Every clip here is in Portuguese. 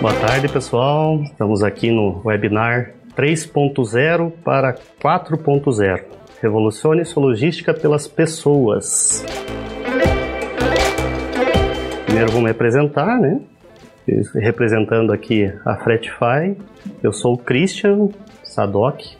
Boa tarde, pessoal. Estamos aqui no webinar 3.0 para 4.0. Revolucione sua logística pelas pessoas. Primeiro vou me apresentar, né? Representando aqui a Fretify. Eu sou o Christian Sadok.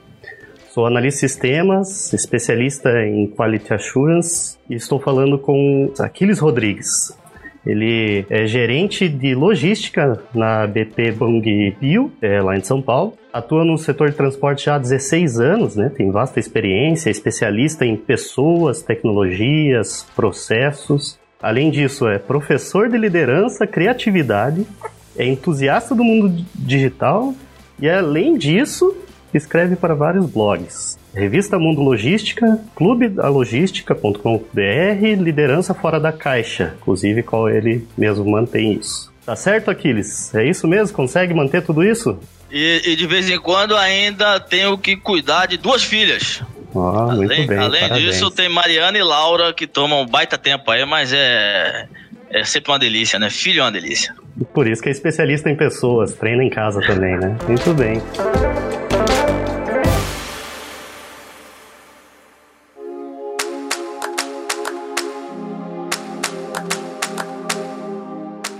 Sou analista de sistemas, especialista em Quality Assurance e estou falando com Aquiles Rodrigues. Ele é gerente de logística na BP Bang Bio, é, lá em São Paulo. Atua no setor de transporte já há 16 anos, né? Tem vasta experiência, é especialista em pessoas, tecnologias, processos. Além disso, é professor de liderança, criatividade, é entusiasta do mundo digital e, além disso, escreve para vários blogs. Revista Mundo Logística, clubedalogística.com.br, Liderança Fora da Caixa, inclusive qual ele mesmo mantém isso. Tá certo, Aquiles? É isso mesmo? Consegue manter tudo isso? E, e de vez em quando ainda tenho que cuidar de duas filhas. Ah, além, bem. Além disso, tem Mariana e Laura que tomam um baita tempo aí, mas é, é sempre uma delícia, né? Filho é uma delícia. Por isso que é especialista em pessoas, treina em casa também, né? Muito bem.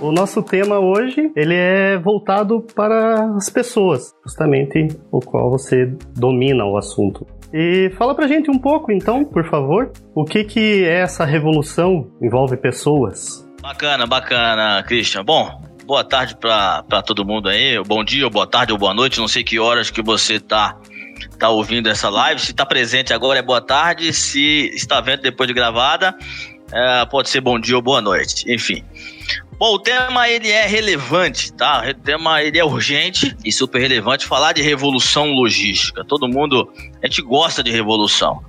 O nosso tema hoje, ele é voltado para as pessoas, justamente o qual você domina o assunto. E fala pra gente um pouco, então, por favor, o que que é essa revolução envolve pessoas? Bacana, bacana, Christian. Bom, boa tarde para todo mundo aí. Bom dia, boa tarde ou boa noite. Não sei que horas que você tá tá ouvindo essa live. Se está presente agora é boa tarde. Se está vendo depois de gravada, é, pode ser bom dia ou boa noite. Enfim. Bom, o tema ele é relevante, tá? O tema ele é urgente e super relevante. Falar de revolução logística. Todo mundo, a gente gosta de revolução.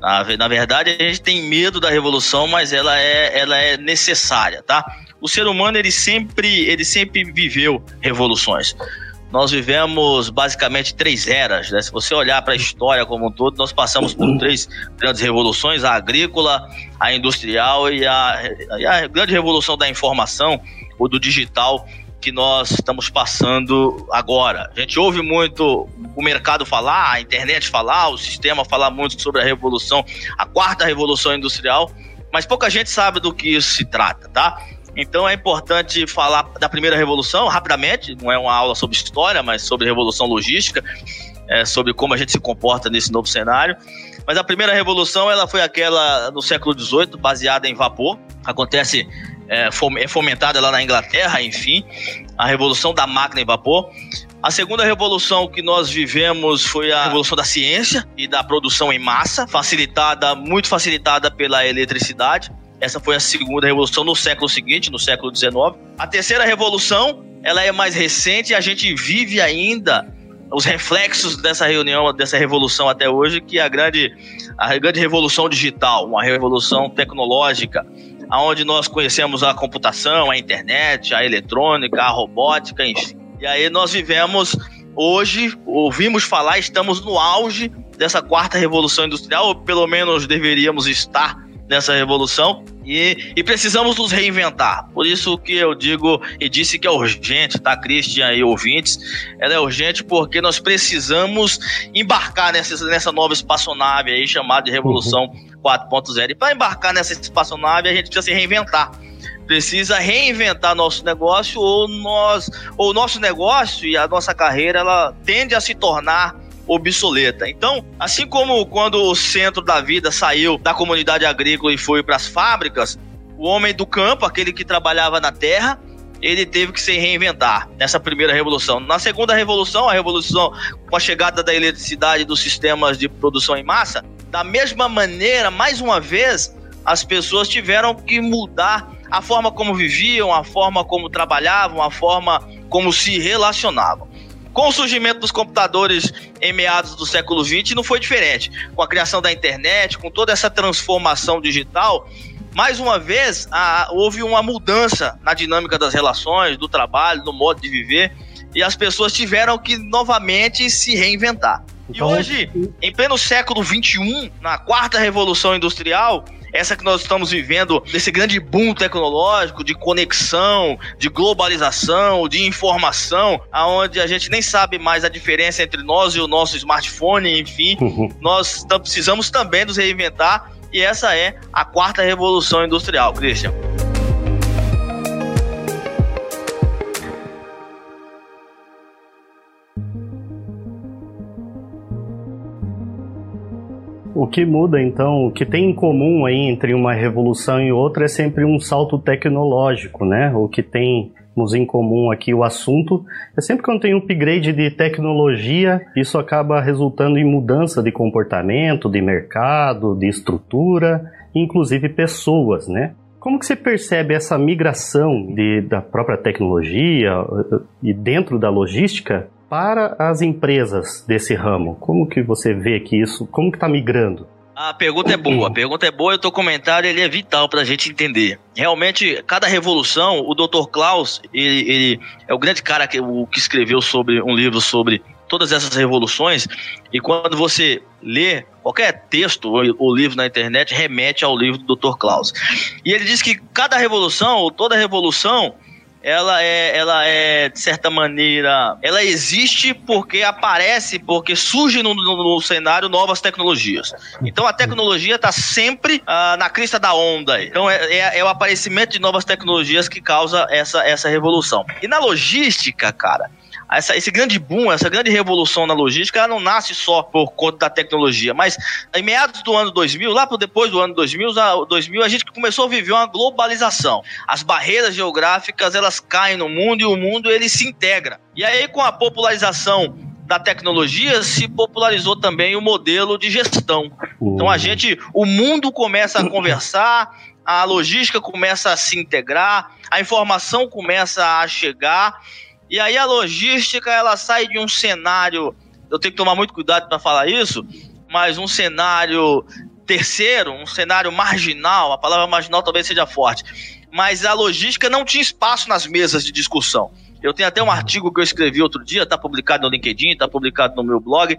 Na, na verdade, a gente tem medo da revolução, mas ela é, ela é necessária, tá? O ser humano ele sempre, ele sempre viveu revoluções nós vivemos basicamente três eras. Né? Se você olhar para a história como um todo, nós passamos por três grandes revoluções: a agrícola, a industrial e a, e a grande revolução da informação ou do digital que nós estamos passando agora. A gente ouve muito o mercado falar, a internet falar, o sistema falar muito sobre a revolução, a quarta revolução industrial, mas pouca gente sabe do que isso se trata, tá? Então é importante falar da primeira revolução rapidamente, não é uma aula sobre história, mas sobre revolução logística, é, sobre como a gente se comporta nesse novo cenário. Mas a primeira revolução ela foi aquela no século XVIII, baseada em vapor. Acontece, é, é fomentada lá na Inglaterra, enfim, a revolução da máquina em vapor. A segunda revolução que nós vivemos foi a revolução da ciência e da produção em massa, facilitada, muito facilitada pela eletricidade. Essa foi a segunda revolução no século seguinte, no século XIX. A terceira revolução, ela é mais recente e a gente vive ainda os reflexos dessa reunião, dessa revolução até hoje, que é a grande, a grande revolução digital, uma revolução tecnológica, aonde nós conhecemos a computação, a internet, a eletrônica, a robótica, enfim. E aí nós vivemos hoje, ouvimos falar, estamos no auge dessa quarta revolução industrial, ou pelo menos deveríamos estar nessa revolução e, e, precisamos nos reinventar. Por isso que eu digo e disse que é urgente, tá, Christian e ouvintes? Ela é urgente porque nós precisamos embarcar nessa, nessa nova espaçonave aí chamada de Revolução uhum. 4.0. E para embarcar nessa espaçonave, a gente precisa se reinventar precisa reinventar nosso negócio ou nós ou nosso negócio e a nossa carreira ela tende a se tornar obsoleta. Então, assim como quando o centro da vida saiu da comunidade agrícola e foi para as fábricas, o homem do campo, aquele que trabalhava na terra, ele teve que se reinventar nessa primeira revolução. Na segunda revolução, a revolução com a chegada da eletricidade dos sistemas de produção em massa, da mesma maneira, mais uma vez, as pessoas tiveram que mudar a forma como viviam, a forma como trabalhavam, a forma como se relacionavam. Com o surgimento dos computadores em meados do século XX, não foi diferente. Com a criação da internet, com toda essa transformação digital, mais uma vez a, houve uma mudança na dinâmica das relações, do trabalho, do modo de viver, e as pessoas tiveram que novamente se reinventar. Então, e hoje, em pleno século XXI, na quarta revolução industrial, essa que nós estamos vivendo, desse grande boom tecnológico, de conexão, de globalização, de informação, aonde a gente nem sabe mais a diferença entre nós e o nosso smartphone, enfim, uhum. nós precisamos também nos reinventar e essa é a quarta revolução industrial, Christian. O que muda então, o que tem em comum aí entre uma revolução e outra é sempre um salto tecnológico, né? O que temos em comum aqui o assunto é sempre quando tem um upgrade de tecnologia, isso acaba resultando em mudança de comportamento, de mercado, de estrutura, inclusive pessoas, né? Como que você percebe essa migração de, da própria tecnologia e dentro da logística para as empresas desse ramo? Como que você vê que isso, como que está migrando? A pergunta é boa, a pergunta é boa e o teu comentário ele é vital para a gente entender. Realmente, cada revolução, o Dr. Klaus, ele, ele é o grande cara que, o, que escreveu sobre um livro sobre todas essas revoluções, e quando você lê qualquer texto ou, ou livro na internet, remete ao livro do Dr. Klaus. E ele diz que cada revolução, ou toda revolução, ela é, ela é, de certa maneira, ela existe porque aparece, porque surge no, no, no cenário novas tecnologias. Então a tecnologia está sempre ah, na crista da onda. Então é, é, é, o aparecimento de novas tecnologias que causa essa, essa revolução. E na logística, cara, essa, esse grande boom, essa grande revolução na logística, ela não nasce só por conta da tecnologia, mas em meados do ano 2000, lá por depois do ano 2000, 2000, a gente começou a viver uma globalização. As barreiras geográficas, elas caem no mundo e o mundo ele se integra. E aí com a popularização da tecnologia se popularizou também o modelo de gestão. Então a gente, o mundo começa a conversar, a logística começa a se integrar, a informação começa a chegar e aí a logística ela sai de um cenário, eu tenho que tomar muito cuidado para falar isso, mas um cenário terceiro, um cenário marginal, a palavra marginal talvez seja forte, mas a logística não tinha espaço nas mesas de discussão. Eu tenho até um artigo que eu escrevi outro dia, está publicado no LinkedIn, está publicado no meu blog,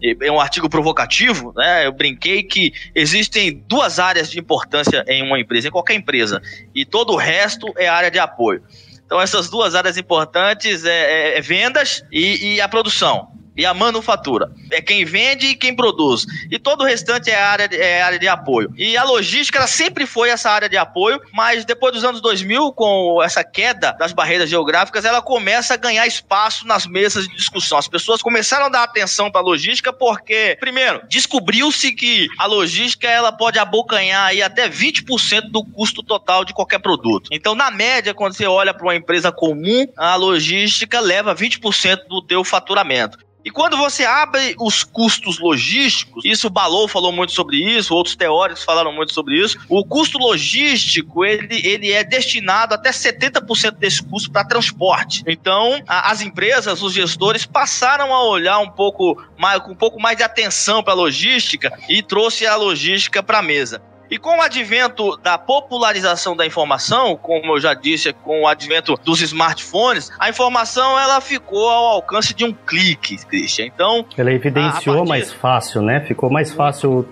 é um artigo provocativo, né? Eu brinquei que existem duas áreas de importância em uma empresa, em qualquer empresa, e todo o resto é área de apoio. Então, essas duas áreas importantes é, é, é vendas e, e a produção e a manufatura. É quem vende e quem produz. E todo o restante é área, de, é área de apoio. E a logística ela sempre foi essa área de apoio, mas depois dos anos 2000, com essa queda das barreiras geográficas, ela começa a ganhar espaço nas mesas de discussão. As pessoas começaram a dar atenção para a logística porque, primeiro, descobriu-se que a logística ela pode abocanhar aí até 20% do custo total de qualquer produto. Então, na média, quando você olha para uma empresa comum, a logística leva 20% do teu faturamento. E quando você abre os custos logísticos, isso o Balou falou muito sobre isso, outros teóricos falaram muito sobre isso, o custo logístico, ele, ele é destinado até 70% desse custo para transporte. Então, a, as empresas, os gestores passaram a olhar um pouco mais, com um pouco mais de atenção para a logística e trouxe a logística para a mesa. E com o advento da popularização da informação, como eu já disse, com o advento dos smartphones, a informação ela ficou ao alcance de um clique, Christian. Então, ela evidenciou partir... mais fácil, né? Ficou mais fácil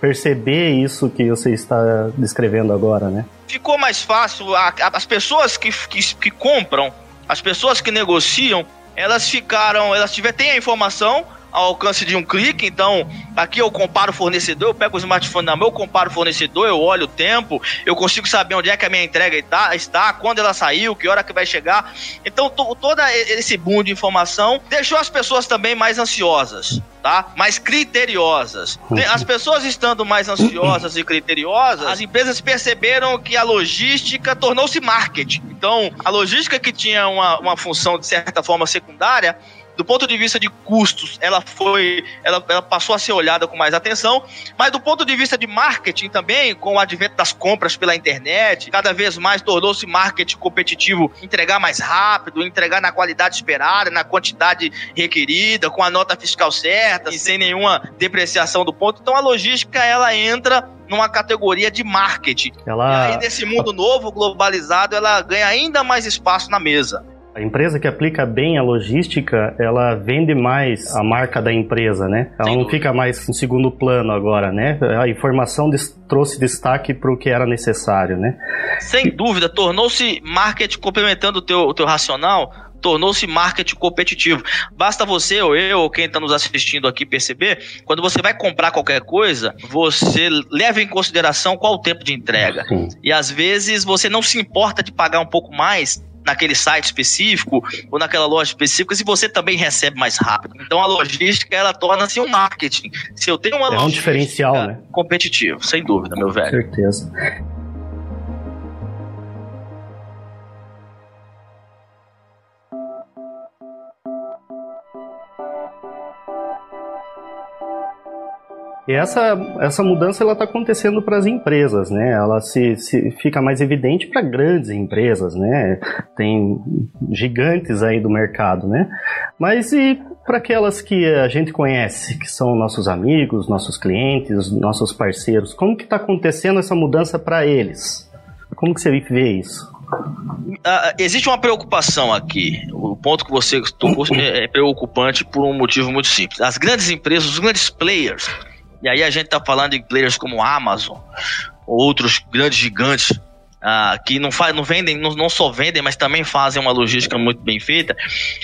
perceber isso que você está descrevendo agora, né? Ficou mais fácil. as pessoas que, que, que compram, as pessoas que negociam, elas ficaram, elas tiver, têm a informação, ao alcance de um clique. Então, aqui eu comparo o fornecedor, eu pego o smartphone na mão, eu comparo o fornecedor, eu olho o tempo, eu consigo saber onde é que a minha entrega está, está quando ela saiu, que hora que vai chegar. Então, todo esse boom de informação deixou as pessoas também mais ansiosas. Tá? Mais criteriosas. As pessoas estando mais ansiosas e criteriosas, as empresas perceberam que a logística tornou-se marketing. Então, a logística que tinha uma, uma função de certa forma secundária, do ponto de vista de custos, ela foi, ela, ela, passou a ser olhada com mais atenção, mas do ponto de vista de marketing também, com o advento das compras pela internet, cada vez mais tornou-se marketing competitivo, entregar mais rápido, entregar na qualidade esperada, na quantidade requerida, com a nota fiscal certa, e sem nenhuma depreciação do ponto. Então a logística ela entra numa categoria de marketing. Ela... E aí, nesse mundo novo, globalizado, ela ganha ainda mais espaço na mesa. A empresa que aplica bem a logística, ela vende mais a marca da empresa, né? Ela não fica mais em segundo plano agora, né? A informação trouxe destaque para o que era necessário, né? Sem dúvida, tornou-se marketing complementando o teu, o teu racional, tornou-se marketing competitivo. Basta você ou eu ou quem está nos assistindo aqui perceber, quando você vai comprar qualquer coisa, você leva em consideração qual o tempo de entrega. Sim. E às vezes você não se importa de pagar um pouco mais naquele site específico ou naquela loja específica se você também recebe mais rápido. Então a logística ela torna-se um marketing. Se eu tenho uma é um diferencial, né? competitivo, sem dúvida, meu velho. Com certeza. E essa, essa mudança ela está acontecendo para as empresas, né? Ela se, se fica mais evidente para grandes empresas, né? Tem gigantes aí do mercado, né? Mas e para aquelas que a gente conhece, que são nossos amigos, nossos clientes, nossos parceiros, como que está acontecendo essa mudança para eles? Como que você vê isso? Uh, existe uma preocupação aqui. O ponto que você tocou é, é preocupante por um motivo muito simples. As grandes empresas, os grandes players, e aí a gente está falando de players como Amazon, outros grandes gigantes ah, que não, faz, não vendem, não, não, só vendem, mas também fazem uma logística muito bem feita.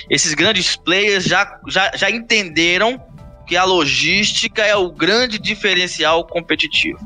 Esses grandes players já, já, já entenderam que a logística é o grande diferencial competitivo.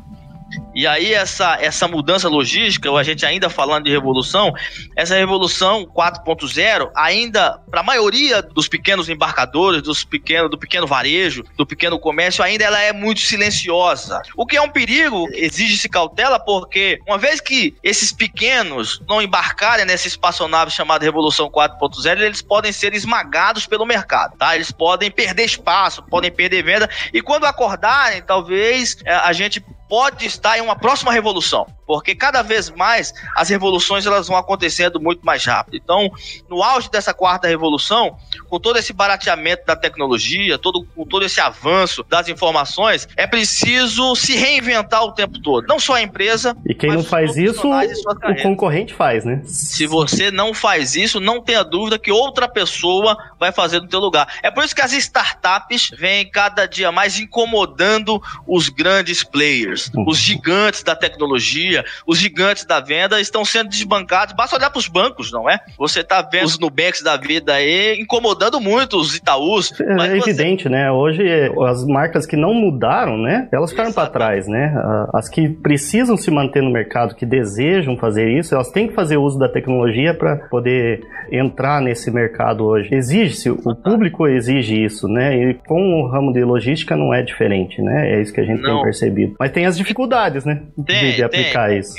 E aí essa, essa mudança logística, ou a gente ainda falando de revolução, essa revolução 4.0 ainda para a maioria dos pequenos embarcadores, dos pequenos, do pequeno varejo, do pequeno comércio, ainda ela é muito silenciosa. O que é um perigo, exige-se cautela porque uma vez que esses pequenos não embarcarem nessa espaçonave chamada Revolução 4.0, eles podem ser esmagados pelo mercado, tá? Eles podem perder espaço, podem perder venda e quando acordarem, talvez eh, a gente pode estar em uma próxima revolução, porque cada vez mais as revoluções elas vão acontecendo muito mais rápido. Então, no auge dessa quarta revolução, com todo esse barateamento da tecnologia, todo, com todo esse avanço das informações, é preciso se reinventar o tempo todo. Não só a empresa. E quem não faz isso, o concorrente faz, né? Se você não faz isso, não tenha dúvida que outra pessoa vai fazer no teu lugar. É por isso que as startups vêm cada dia mais incomodando os grandes players uhum. os gigantes da tecnologia, os gigantes da venda estão sendo desbancados. Basta olhar para os bancos, não é? Você está vendo os Nubanks da vida aí incomodando muito os Itaús. É evidente, né? Hoje as marcas que não mudaram, né? Elas ficaram para trás, né? As que precisam se manter no mercado, que desejam fazer isso, elas têm que fazer uso da tecnologia para poder entrar nesse mercado hoje. Exige-se, o público exige isso, né? E com o ramo de logística não é diferente, né? É isso que a gente não. tem percebido. Mas tem as dificuldades, né? Tem, de, de aplicar tem. isso.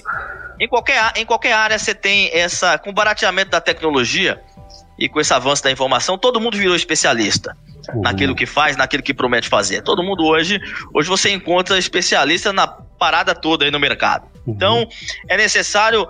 Em qualquer, em qualquer área você tem essa. Com o barateamento da tecnologia e com esse avanço da informação, todo mundo virou especialista. Uhum. Naquilo que faz, naquilo que promete fazer. Todo mundo hoje, hoje você encontra especialista na parada toda aí no mercado. Uhum. Então, é necessário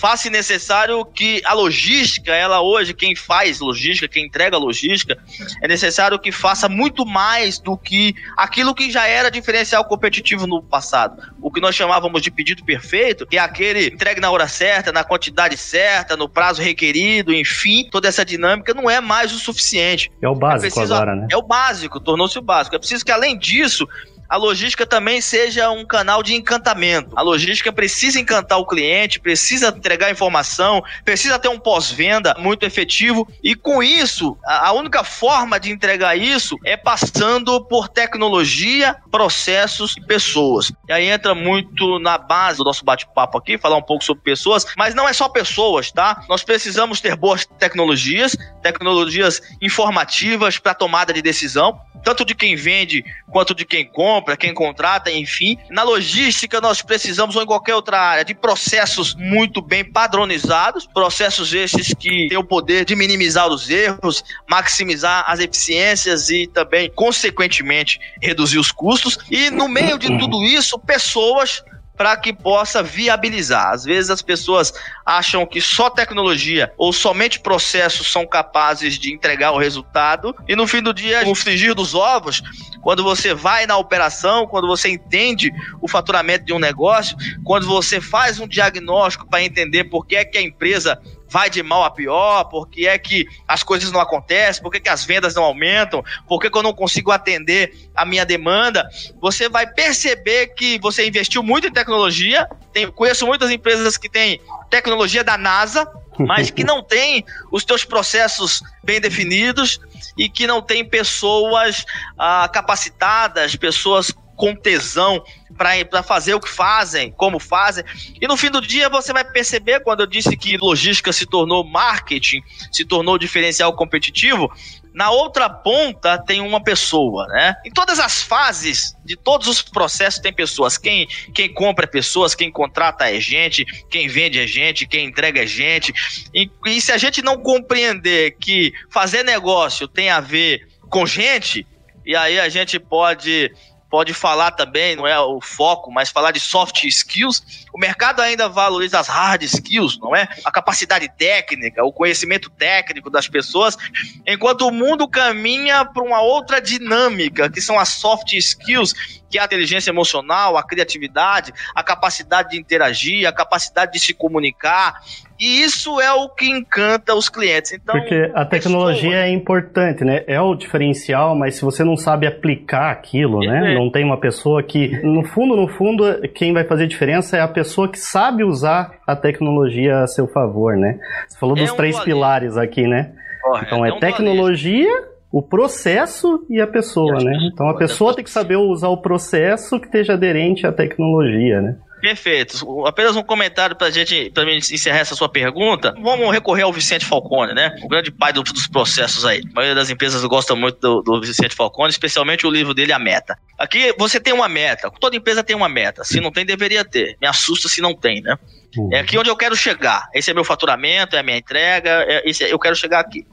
faz-se necessário que a logística, ela hoje, quem faz logística, quem entrega logística, é necessário que faça muito mais do que aquilo que já era diferencial competitivo no passado. O que nós chamávamos de pedido perfeito, que é aquele entregue na hora certa, na quantidade certa, no prazo requerido, enfim, toda essa dinâmica não é mais o suficiente. É o básico é preciso, agora, né? É o básico, tornou-se o básico. É preciso que, além disso, a logística também seja um canal de encantamento. A logística precisa encantar o cliente, precisa entregar informação, precisa ter um pós-venda muito efetivo e com isso, a única forma de entregar isso é passando por tecnologia, processos e pessoas. E aí entra muito na base do nosso bate-papo aqui, falar um pouco sobre pessoas, mas não é só pessoas, tá? Nós precisamos ter boas tecnologias, tecnologias informativas para tomada de decisão, tanto de quem vende quanto de quem compra, quem contrata, enfim. Na logística, nós precisamos, ou em qualquer outra área, de processos muito bem padronizados, processos esses que têm o poder de minimizar os erros, maximizar as eficiências e também, consequentemente, reduzir os custos. E no meio de tudo isso, pessoas para que possa viabilizar. Às vezes as pessoas acham que só tecnologia ou somente processos são capazes de entregar o resultado e no fim do dia, no frigir dos ovos, quando você vai na operação, quando você entende o faturamento de um negócio, quando você faz um diagnóstico para entender por que é que a empresa vai de mal a pior, por que é que as coisas não acontecem, por que, que as vendas não aumentam, por que, que eu não consigo atender a minha demanda, você vai perceber que você investiu muito em tecnologia. Tem, conheço muitas empresas que têm tecnologia da NASA, mas que não tem os teus processos bem definidos e que não tem pessoas ah, capacitadas, pessoas com tesão para fazer o que fazem, como fazem. E no fim do dia você vai perceber, quando eu disse que logística se tornou marketing, se tornou diferencial competitivo, na outra ponta tem uma pessoa, né? Em todas as fases de todos os processos tem pessoas. Quem, quem compra é pessoas, quem contrata é gente, quem vende é gente, quem entrega é gente. E, e se a gente não compreender que fazer negócio tem a ver com gente, e aí a gente pode pode falar também, não é o foco, mas falar de soft skills. O mercado ainda valoriza as hard skills, não é? A capacidade técnica, o conhecimento técnico das pessoas, enquanto o mundo caminha para uma outra dinâmica, que são as soft skills, que é a inteligência emocional, a criatividade, a capacidade de interagir, a capacidade de se comunicar. E isso é o que encanta os clientes. Então, Porque a tecnologia pessoa... é importante, né? É o diferencial, mas se você não sabe aplicar aquilo, né? É. Não tem uma pessoa que, no fundo, no fundo, quem vai fazer diferença é a pessoa que sabe usar a tecnologia a seu favor, né? Você falou é dos um três pilares aqui, né? Correto, então é, é tecnologia, o processo e a pessoa, né? Então a pessoa tem que saber usar o processo que esteja aderente à tecnologia, né? Perfeito. Apenas um comentário para gente, pra gente encerrar essa sua pergunta. Vamos recorrer ao Vicente Falcone, né? O grande pai do, dos processos aí. A maioria das empresas gosta muito do, do, Vicente Falcone, especialmente o livro dele, A Meta. Aqui você tem uma meta. Toda empresa tem uma meta. Se não tem, deveria ter. Me assusta se não tem, né? Uhum. É aqui onde eu quero chegar. Esse é meu faturamento, é a minha entrega, é, esse, é, eu quero chegar aqui.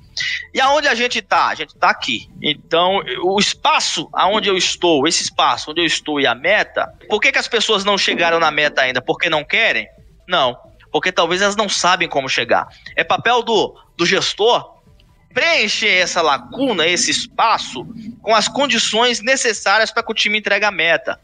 E aonde a gente está? A gente está aqui. Então, o espaço aonde eu estou, esse espaço onde eu estou e a meta, por que, que as pessoas não chegaram na meta ainda? Porque não querem? Não. Porque talvez elas não sabem como chegar. É papel do, do gestor preencher essa lacuna, esse espaço, com as condições necessárias para que o time entregue a meta.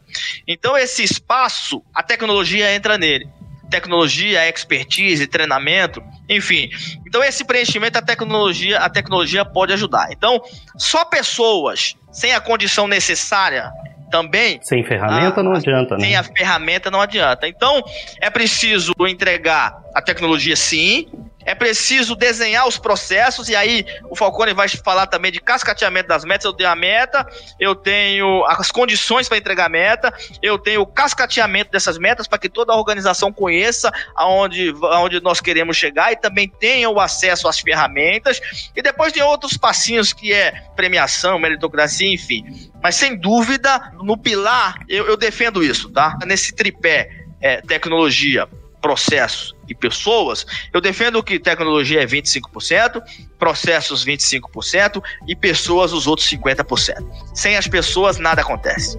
Então, esse espaço, a tecnologia entra nele tecnologia, expertise, treinamento, enfim. Então esse preenchimento a tecnologia, a tecnologia pode ajudar. Então, só pessoas sem a condição necessária também. Sem ferramenta a, não adianta, né? Sem a ferramenta não adianta. Então, é preciso entregar a tecnologia sim, é preciso desenhar os processos, e aí o Falcone vai falar também de cascateamento das metas. Eu tenho a meta, eu tenho as condições para entregar a meta, eu tenho o cascateamento dessas metas para que toda a organização conheça aonde, aonde nós queremos chegar e também tenha o acesso às ferramentas. E depois tem outros passinhos que é premiação, meritocracia, enfim. Mas sem dúvida, no pilar, eu, eu defendo isso, tá? Nesse tripé, é, tecnologia, processos e pessoas, eu defendo que tecnologia é 25%, processos 25% e pessoas os outros 50%. Sem as pessoas, nada acontece.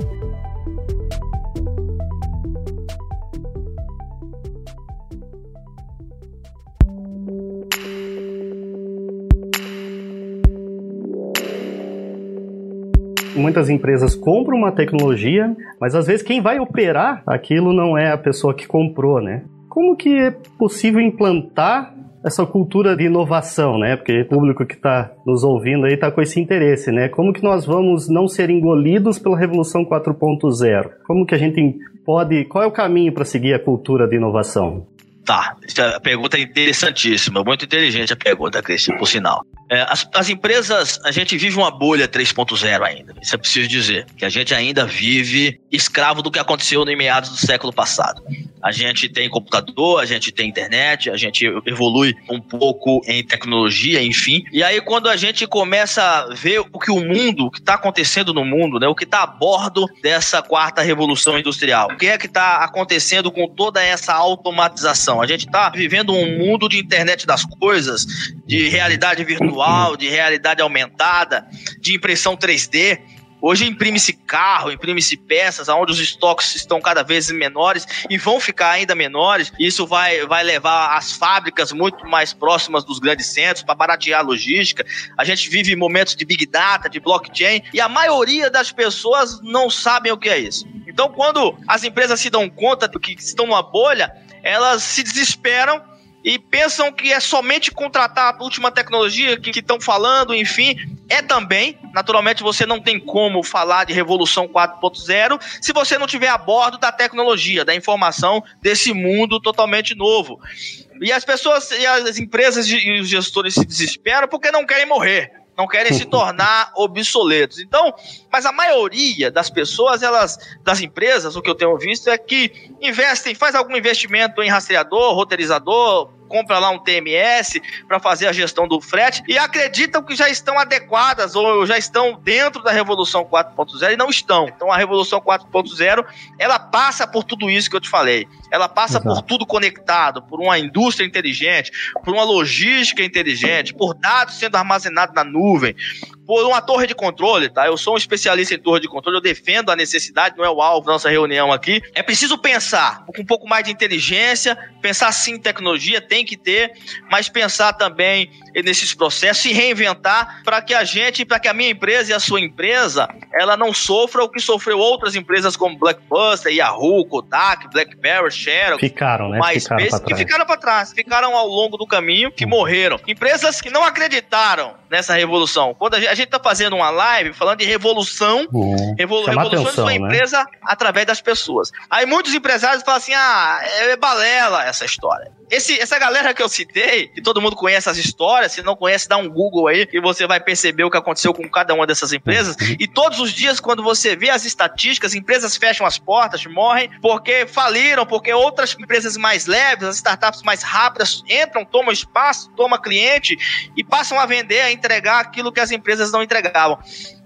muitas empresas compram uma tecnologia, mas às vezes quem vai operar aquilo não é a pessoa que comprou, né? Como que é possível implantar essa cultura de inovação, né? Porque o público que está nos ouvindo aí está com esse interesse, né? Como que nós vamos não ser engolidos pela Revolução 4.0? Como que a gente pode... Qual é o caminho para seguir a cultura de inovação? Tá, a pergunta é interessantíssima, muito inteligente a pergunta, Cristian, por sinal. É, as, as, empresas, a gente vive uma bolha 3.0 ainda. Isso é preciso dizer. Que a gente ainda vive escravo do que aconteceu no meados do século passado. A gente tem computador, a gente tem internet, a gente evolui um pouco em tecnologia, enfim. E aí, quando a gente começa a ver o que o mundo, o que está acontecendo no mundo, né, o que está a bordo dessa quarta revolução industrial, o que é que está acontecendo com toda essa automatização? A gente está vivendo um mundo de internet das coisas, de realidade virtual, de realidade aumentada, de impressão 3D. Hoje imprime-se carro, imprime-se peças, onde os estoques estão cada vez menores e vão ficar ainda menores. Isso vai, vai levar as fábricas muito mais próximas dos grandes centros para baratear a logística. A gente vive momentos de big data, de blockchain, e a maioria das pessoas não sabem o que é isso. Então, quando as empresas se dão conta que estão numa bolha, elas se desesperam e pensam que é somente contratar a última tecnologia que estão falando, enfim. É também, naturalmente, você não tem como falar de Revolução 4.0 se você não tiver a bordo da tecnologia, da informação desse mundo totalmente novo. E as pessoas, e as empresas e os gestores se desesperam porque não querem morrer não querem se tornar obsoletos. Então, mas a maioria das pessoas, elas, das empresas, o que eu tenho visto é que investem, faz algum investimento em rastreador, roteirizador, compra lá um TMS para fazer a gestão do frete e acreditam que já estão adequadas ou já estão dentro da Revolução 4.0 e não estão. Então a Revolução 4.0 ela passa por tudo isso que eu te falei. Ela passa Exato. por tudo conectado, por uma indústria inteligente, por uma logística inteligente, por dados sendo armazenados na nuvem, por uma torre de controle, tá? Eu sou um especialista em torre de controle, eu defendo a necessidade, não é o alvo da nossa reunião aqui. É preciso pensar com um pouco mais de inteligência, pensar sim em tecnologia, tem que ter, mas pensar também nesses processos e reinventar para que a gente, para que a minha empresa e a sua empresa, ela não sofra o que sofreu outras empresas como Blackbuster, Yahoo, Kodak, BlackBerry, Share, ficaram, né? MySpace, ficaram que ficaram para trás, ficaram ao longo do caminho, que morreram. Empresas que não acreditaram nessa revolução. Quando a gente, a gente tá fazendo uma live falando de revolução, uhum. revolu revolução atenção, de sua né? empresa através das pessoas. Aí muitos empresários falam assim: ah, é balela essa história. Esse, essa galera que eu citei, que todo mundo conhece as histórias, se não conhece, dá um Google aí e você vai perceber o que aconteceu com cada uma dessas empresas. Uhum. E todos os dias, quando você vê as estatísticas, empresas fecham as portas, morrem porque faliram, porque outras empresas mais leves, as startups mais rápidas entram, tomam espaço, tomam cliente e passam a vender, a entregar aquilo que as empresas não entregavam.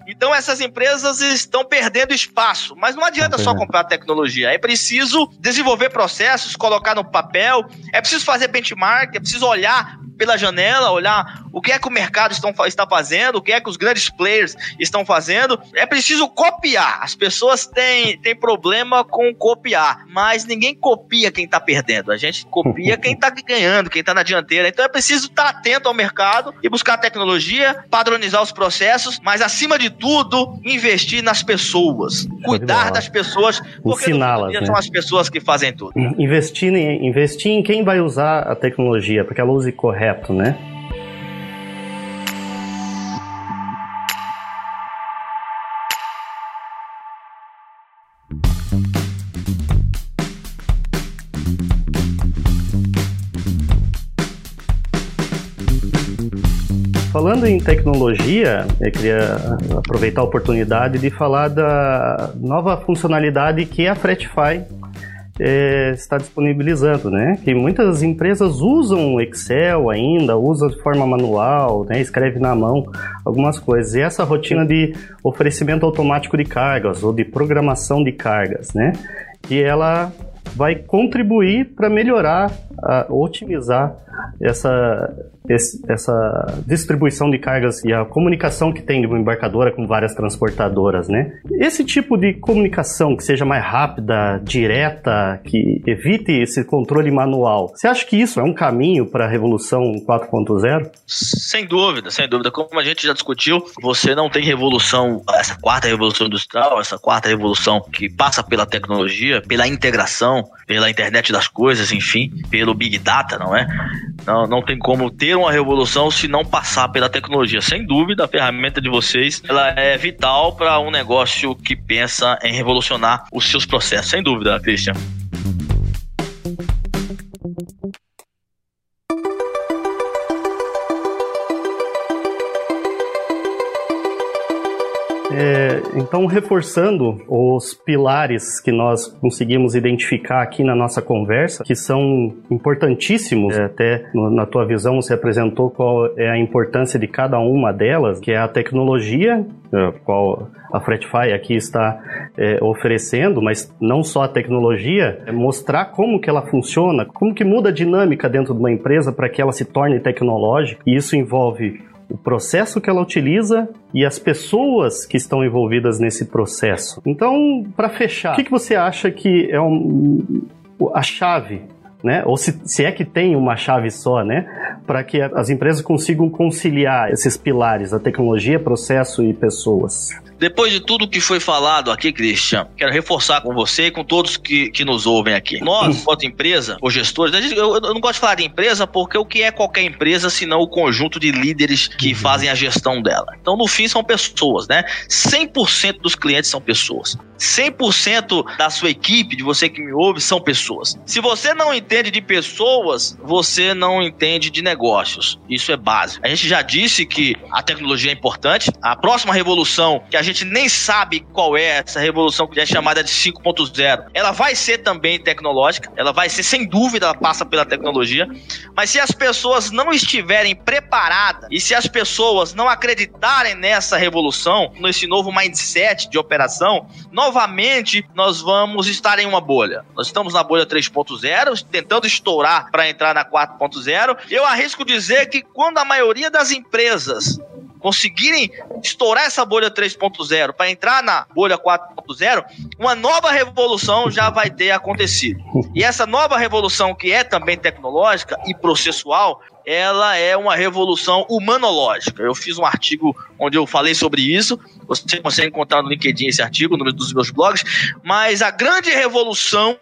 Então essas empresas estão perdendo espaço, mas não adianta só comprar tecnologia, é preciso desenvolver processos, colocar no papel, é preciso fazer benchmark, é preciso olhar pela janela, olhar o que é que o mercado estão, está fazendo, o que é que os grandes players estão fazendo. É preciso copiar. As pessoas têm, têm problema com copiar, mas ninguém copia quem está perdendo. A gente copia quem está ganhando, quem está na dianteira. Então é preciso estar tá atento ao mercado e buscar tecnologia, padronizar os processos, mas acima de tudo, investir nas pessoas. Cuidar das pessoas, porque né? são as pessoas que fazem tudo. Investir em, investir em quem vai usar a tecnologia, porque ela use correto, né? Falando em tecnologia, eu queria aproveitar a oportunidade de falar da nova funcionalidade que a Fretify é, está disponibilizando, né? Que muitas empresas usam Excel ainda, usam de forma manual, né? Escreve na mão algumas coisas. E essa rotina de oferecimento automático de cargas ou de programação de cargas, né? Que ela vai contribuir para melhorar, otimizar essa, esse, essa distribuição de cargas e a comunicação que tem de uma embarcadora com várias transportadoras, né? Esse tipo de comunicação que seja mais rápida, direta, que evite esse controle manual, você acha que isso é um caminho para a revolução 4.0? Sem dúvida, sem dúvida. Como a gente já discutiu, você não tem revolução, essa quarta revolução industrial, essa quarta revolução que passa pela tecnologia, pela integração, pela internet das coisas, enfim, pelo Big Data, não é? Não, não tem como ter uma revolução se não passar pela tecnologia. Sem dúvida, a ferramenta de vocês ela é vital para um negócio que pensa em revolucionar os seus processos. Sem dúvida, Christian. É, então, reforçando os pilares que nós conseguimos identificar aqui na nossa conversa, que são importantíssimos, é, até na tua visão você apresentou qual é a importância de cada uma delas, que é a tecnologia, é, qual a Fretify aqui está é, oferecendo, mas não só a tecnologia, é mostrar como que ela funciona, como que muda a dinâmica dentro de uma empresa para que ela se torne tecnológica, e isso envolve o processo que ela utiliza e as pessoas que estão envolvidas nesse processo. Então, para fechar, o que, que você acha que é um, a chave né? Ou se, se é que tem uma chave só, né? Para que as empresas consigam conciliar esses pilares, a tecnologia, processo e pessoas. Depois de tudo que foi falado aqui, Christian, quero reforçar com você e com todos que, que nos ouvem aqui. Nós, enquanto empresa, ou gestores, eu, eu, não gosto de falar de empresa porque o que é qualquer empresa senão o conjunto de líderes que uhum. fazem a gestão dela. Então, no fim, são pessoas, né? 100% dos clientes são pessoas. 100% da sua equipe, de você que me ouve, são pessoas. Se você não entende de pessoas, você não entende de negócios. Isso é básico. A gente já disse que a tecnologia é importante. A próxima revolução que a gente gente nem sabe qual é essa revolução que é chamada de 5.0. Ela vai ser também tecnológica, ela vai ser, sem dúvida, ela passa pela tecnologia, mas se as pessoas não estiverem preparadas e se as pessoas não acreditarem nessa revolução, nesse novo mindset de operação, novamente nós vamos estar em uma bolha. Nós estamos na bolha 3.0, tentando estourar para entrar na 4.0. Eu arrisco dizer que quando a maioria das empresas conseguirem estourar essa bolha 3.0 para entrar na bolha 4.0, uma nova revolução já vai ter acontecido. E essa nova revolução, que é também tecnológica e processual, ela é uma revolução humanológica. Eu fiz um artigo onde eu falei sobre isso. Você consegue encontrar no LinkedIn esse artigo, no dos meus blogs. Mas a grande revolução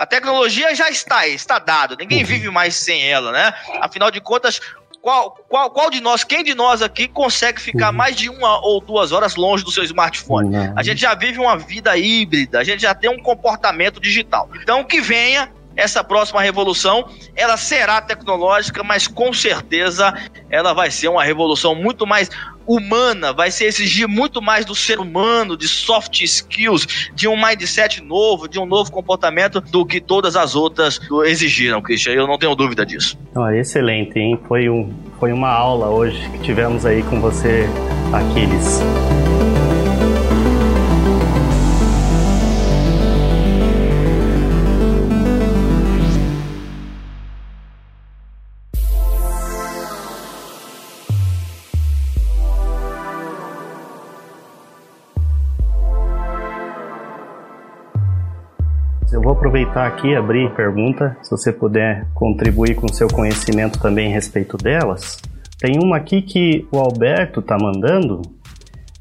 a tecnologia já está aí, está dado. Ninguém vive mais sem ela, né? Afinal de contas, qual, qual, qual de nós, quem de nós aqui consegue ficar uhum. mais de uma ou duas horas longe do seu smartphone? A gente já vive uma vida híbrida, a gente já tem um comportamento digital. Então, que venha essa próxima revolução, ela será tecnológica, mas com certeza ela vai ser uma revolução muito mais humana, vai se exigir muito mais do ser humano, de soft skills, de um mindset novo, de um novo comportamento do que todas as outras exigiram, Christian. Eu não tenho dúvida disso. Excelente, hein? Foi, um, foi uma aula hoje que tivemos aí com você, Aquiles. Aproveitar aqui e abrir pergunta, se você puder contribuir com seu conhecimento também a respeito delas. Tem uma aqui que o Alberto está mandando.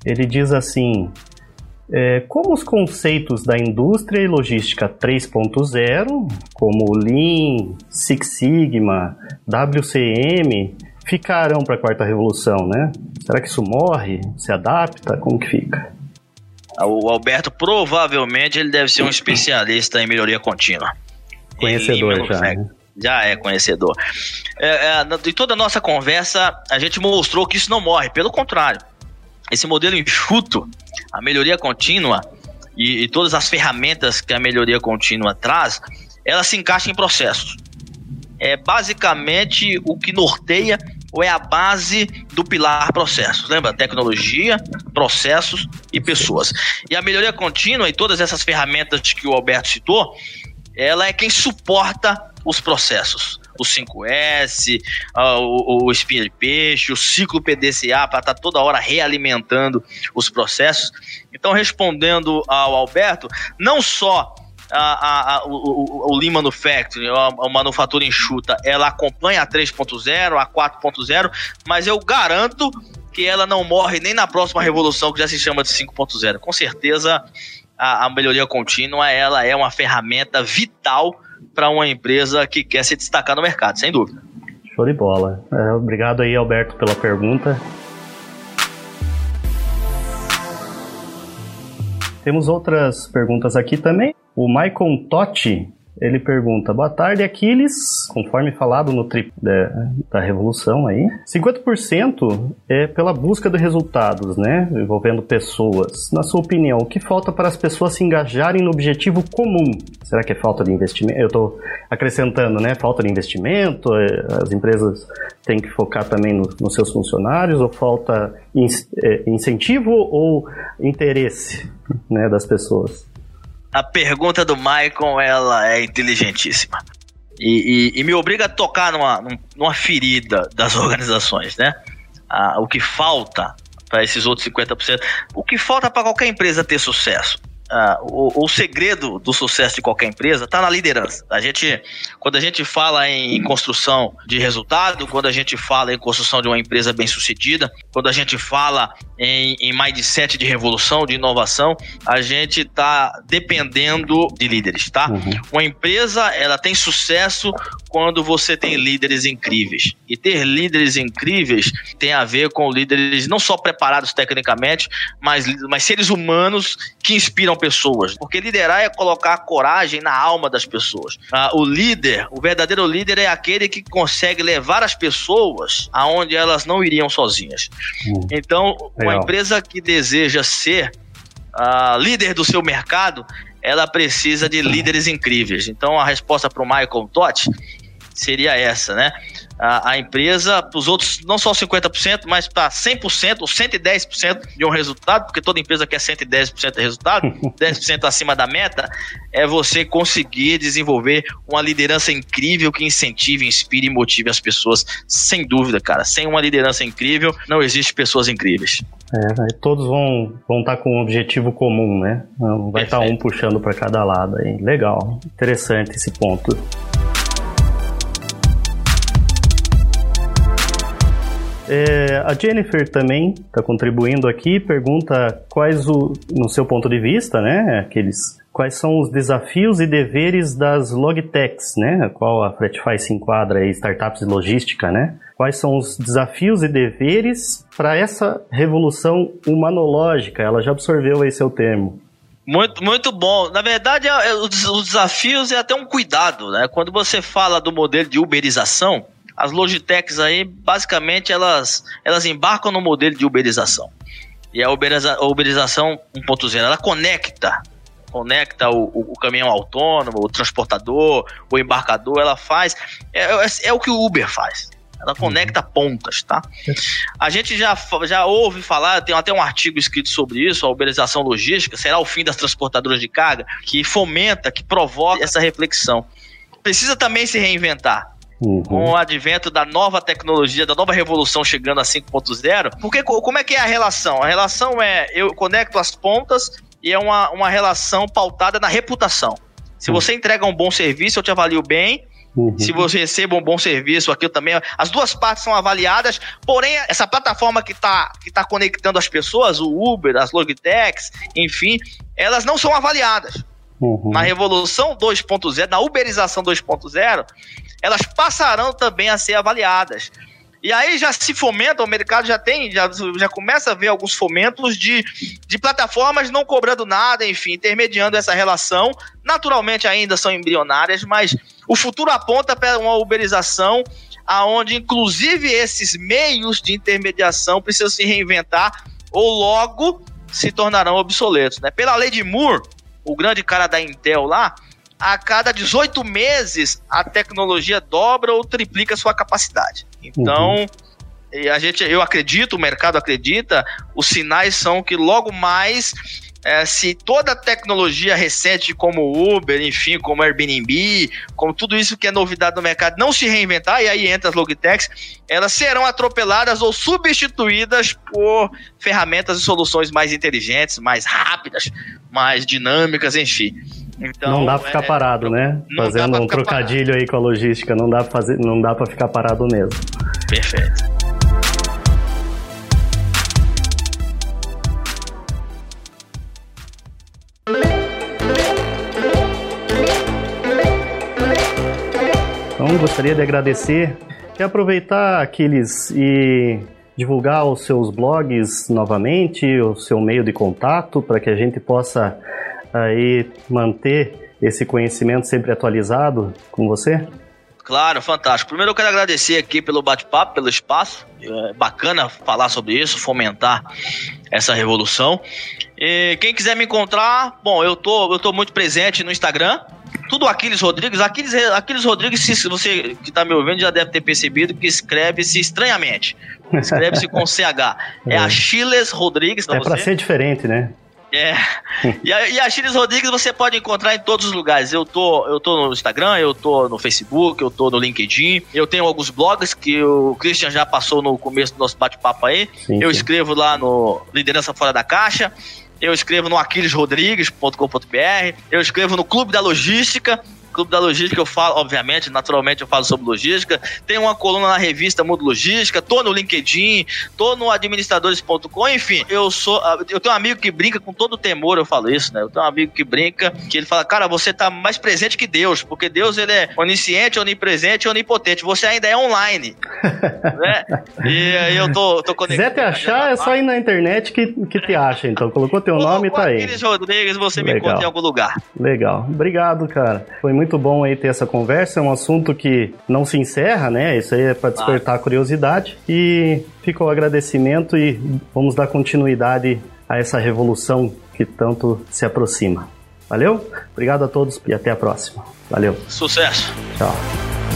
Ele diz assim: é, como os conceitos da indústria e logística 3.0, como Lean, Six Sigma, WCM, ficarão para a quarta revolução, né? Será que isso morre? Se adapta? Como que fica? O Alberto provavelmente ele deve ser um especialista em melhoria contínua. Conhecedor já. Né? Já é conhecedor. É, é, de toda a nossa conversa, a gente mostrou que isso não morre. Pelo contrário, esse modelo enxuto, a melhoria contínua e, e todas as ferramentas que a melhoria contínua traz, ela se encaixa em processos. É basicamente o que norteia ou é a base do pilar processos? Lembra? Tecnologia, processos e pessoas. E a melhoria contínua e todas essas ferramentas que o Alberto citou, ela é quem suporta os processos. O 5S, o, o espinha de peixe, o ciclo PDCA para estar tá toda hora realimentando os processos. Então, respondendo ao Alberto, não só a, a, o, o Lean Manufacturing, a, a manufatura enxuta, ela acompanha a 3.0, a 4.0, mas eu garanto que ela não morre nem na próxima revolução que já se chama de 5.0. Com certeza, a, a melhoria contínua ela é uma ferramenta vital para uma empresa que quer se destacar no mercado, sem dúvida. Show de bola. É, obrigado aí, Alberto, pela pergunta. Temos outras perguntas aqui também. O Michael Totti, ele pergunta: Boa tarde, Aquiles. Conforme falado no trip da, da Revolução aí, 50% é pela busca de resultados, né? Envolvendo pessoas. Na sua opinião, o que falta para as pessoas se engajarem no objetivo comum? Será que é falta de investimento? Eu estou acrescentando, né? Falta de investimento? É, as empresas têm que focar também no, nos seus funcionários? Ou falta in, é, incentivo ou interesse né, das pessoas? A pergunta do Maicon ela é inteligentíssima. E, e, e, me obriga a tocar numa, numa ferida das organizações, né? Ah, o que falta para esses outros 50%, o que falta para qualquer empresa ter sucesso Uh, o, o, segredo do sucesso de qualquer empresa está na liderança. A gente, quando a gente fala em construção de resultado, quando a gente fala em construção de uma empresa bem sucedida, quando a gente fala em, em mindset de revolução, de inovação, a gente está dependendo de líderes, tá? Uhum. Uma empresa ela tem sucesso quando você tem líderes incríveis. E ter líderes incríveis tem a ver com líderes não só preparados tecnicamente, mas, mas seres humanos que inspiram pessoas. Porque liderar é colocar coragem na alma das pessoas. Ah, o líder, o verdadeiro líder é aquele que consegue levar as pessoas aonde elas não iriam sozinhas. Hum. Então, uma empresa que deseja ser a ah, líder do seu mercado, ela precisa de líderes incríveis. Então, a resposta para o Michael Totti seria essa, né? A, a empresa, para os outros, não só 50%, mas para 100% ou 110% de um resultado, porque toda empresa quer 110% de resultado, 10% acima da meta, é você conseguir desenvolver uma liderança incrível que incentive, inspire e motive as pessoas, sem dúvida, cara. Sem uma liderança incrível, não existe pessoas incríveis. É, todos vão, vão estar tá com um objetivo comum, né? Vai estar tá um puxando para cada lado aí. Legal, interessante esse ponto. É, a Jennifer também está contribuindo aqui, pergunta quais o, no seu ponto de vista, né, aqueles quais são os desafios e deveres das logtechs, né, qual a Fretify se enquadra aí, startups de logística, né? Quais são os desafios e deveres para essa revolução humanológica? Ela já absorveu aí seu termo. Muito, muito bom. Na verdade, é, é, os desafios é até um cuidado, né? Quando você fala do modelo de uberização, as Logitechs aí, basicamente, elas, elas embarcam no modelo de uberização. E a, uberiza, a uberização 1.0, ela conecta conecta o, o, o, caminhão autônomo, o transportador, o embarcador, ela faz. É, é, é o que o Uber faz. Ela conecta uhum. pontas, tá? A gente já, já ouve falar, tem até um artigo escrito sobre isso, a uberização logística, será o fim das transportadoras de carga, que fomenta, que provoca essa reflexão. Precisa também se reinventar. Uhum. Com o advento da nova tecnologia, da nova revolução chegando a 5.0. Porque como é que é a relação? A relação é eu conecto as pontas e é uma, uma relação pautada na reputação. Se uhum. você entrega um bom serviço, eu te avalio bem. Uhum. Se você recebe um bom serviço, aquilo também. As duas partes são avaliadas, porém, essa plataforma que está que tá conectando as pessoas, o Uber, as Logitechs, enfim, elas não são avaliadas. Uhum. Na Revolução 2.0, na Uberização 2.0, elas passarão também a ser avaliadas. E aí já se fomenta, o mercado já tem, já, já começa a ver alguns fomentos de, de plataformas não cobrando nada, enfim, intermediando essa relação. Naturalmente ainda são embrionárias, mas o futuro aponta para uma uberização aonde inclusive esses meios de intermediação precisam se reinventar ou logo se tornarão obsoletos. Né? Pela lei de Moore, o grande cara da Intel lá, a cada 18 meses a tecnologia dobra ou triplica sua capacidade. Então, uhum. a gente, eu acredito, o mercado acredita, os sinais são que logo mais é, se toda a tecnologia recente como Uber, enfim, como Airbnb, como tudo isso que é novidade no mercado, não se reinventar, e aí entra as logitechs, elas serão atropeladas ou substituídas por ferramentas e soluções mais inteligentes, mais rápidas, mais dinâmicas, enfim. Então, não dá para ficar é, parado, né? Fazendo um trocadilho parado. aí com a logística, não dá para fazer, não dá para ficar parado mesmo. Perfeito. Então, gostaria de agradecer e aproveitar aqueles e divulgar os seus blogs novamente, o seu meio de contato, para que a gente possa aí manter esse conhecimento sempre atualizado com você? Claro, fantástico. Primeiro eu quero agradecer aqui pelo bate-papo, pelo espaço. É bacana falar sobre isso, fomentar essa revolução. E quem quiser me encontrar, bom, eu tô, eu tô muito presente no Instagram. Tudo Aquiles Rodrigues. Aquiles, Aquiles Rodrigues, se você que está me ouvindo já deve ter percebido que escreve-se estranhamente. Escreve-se com CH. É, é Achilles Rodrigues. É para ser diferente, né? É. E a, e a Chiles Rodrigues você pode encontrar em todos os lugares. Eu tô, eu tô no Instagram, eu tô no Facebook, eu tô no LinkedIn. Eu tenho alguns blogs que o Christian já passou no começo do nosso bate-papo aí. Sim, eu sim. escrevo lá no Liderança Fora da Caixa. eu escrevo no aquilesrodrigues.com.br, eu escrevo no Clube da Logística, Clube da Logística eu falo, obviamente, naturalmente eu falo sobre logística. Tem uma coluna na revista Mundo Logística, tô no LinkedIn, tô no administradores.com, enfim, eu sou. Ah, eu tenho um amigo que brinca com todo temor, eu falo isso, né? Eu tenho um amigo que brinca, que ele fala, cara, você tá mais presente que Deus, porque Deus ele é onisciente, onipresente e onipotente. Você ainda é online. né? E aí eu tô, tô conectado. Se quiser te achar, é só ir na internet que, que te acha, então. Colocou teu nome e tá aí. Rodrigues, você Legal. me encontra em algum lugar. Legal. Obrigado, cara. Foi muito bom aí ter essa conversa. É um assunto que não se encerra, né? Isso aí é para despertar ah. curiosidade. E fica o agradecimento e vamos dar continuidade a essa revolução que tanto se aproxima. Valeu? Obrigado a todos e até a próxima. Valeu. Sucesso. Tchau.